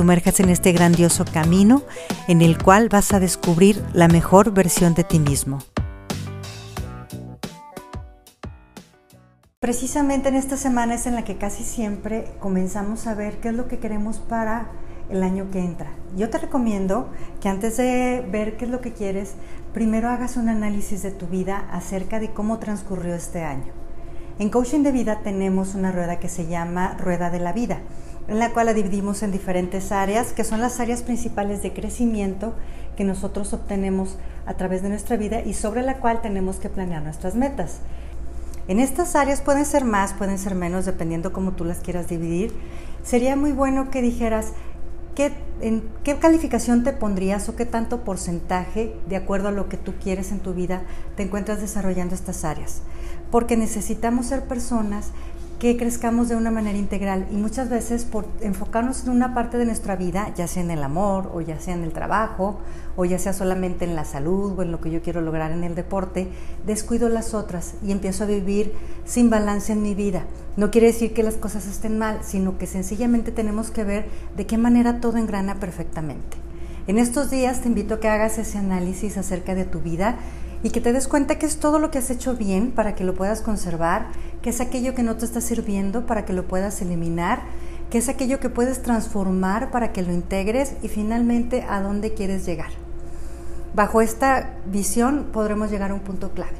sumerjas en este grandioso camino en el cual vas a descubrir la mejor versión de ti mismo. Precisamente en esta semana es en la que casi siempre comenzamos a ver qué es lo que queremos para el año que entra. Yo te recomiendo que antes de ver qué es lo que quieres, primero hagas un análisis de tu vida acerca de cómo transcurrió este año. En coaching de vida tenemos una rueda que se llama rueda de la vida en la cual la dividimos en diferentes áreas, que son las áreas principales de crecimiento que nosotros obtenemos a través de nuestra vida y sobre la cual tenemos que planear nuestras metas. En estas áreas pueden ser más, pueden ser menos, dependiendo cómo tú las quieras dividir. Sería muy bueno que dijeras qué, en qué calificación te pondrías o qué tanto porcentaje, de acuerdo a lo que tú quieres en tu vida, te encuentras desarrollando estas áreas. Porque necesitamos ser personas que crezcamos de una manera integral y muchas veces por enfocarnos en una parte de nuestra vida, ya sea en el amor o ya sea en el trabajo o ya sea solamente en la salud o en lo que yo quiero lograr en el deporte, descuido las otras y empiezo a vivir sin balance en mi vida. No quiere decir que las cosas estén mal, sino que sencillamente tenemos que ver de qué manera todo engrana perfectamente. En estos días te invito a que hagas ese análisis acerca de tu vida y que te des cuenta que es todo lo que has hecho bien para que lo puedas conservar, que es aquello que no te está sirviendo para que lo puedas eliminar, que es aquello que puedes transformar para que lo integres y finalmente a dónde quieres llegar. Bajo esta visión podremos llegar a un punto clave.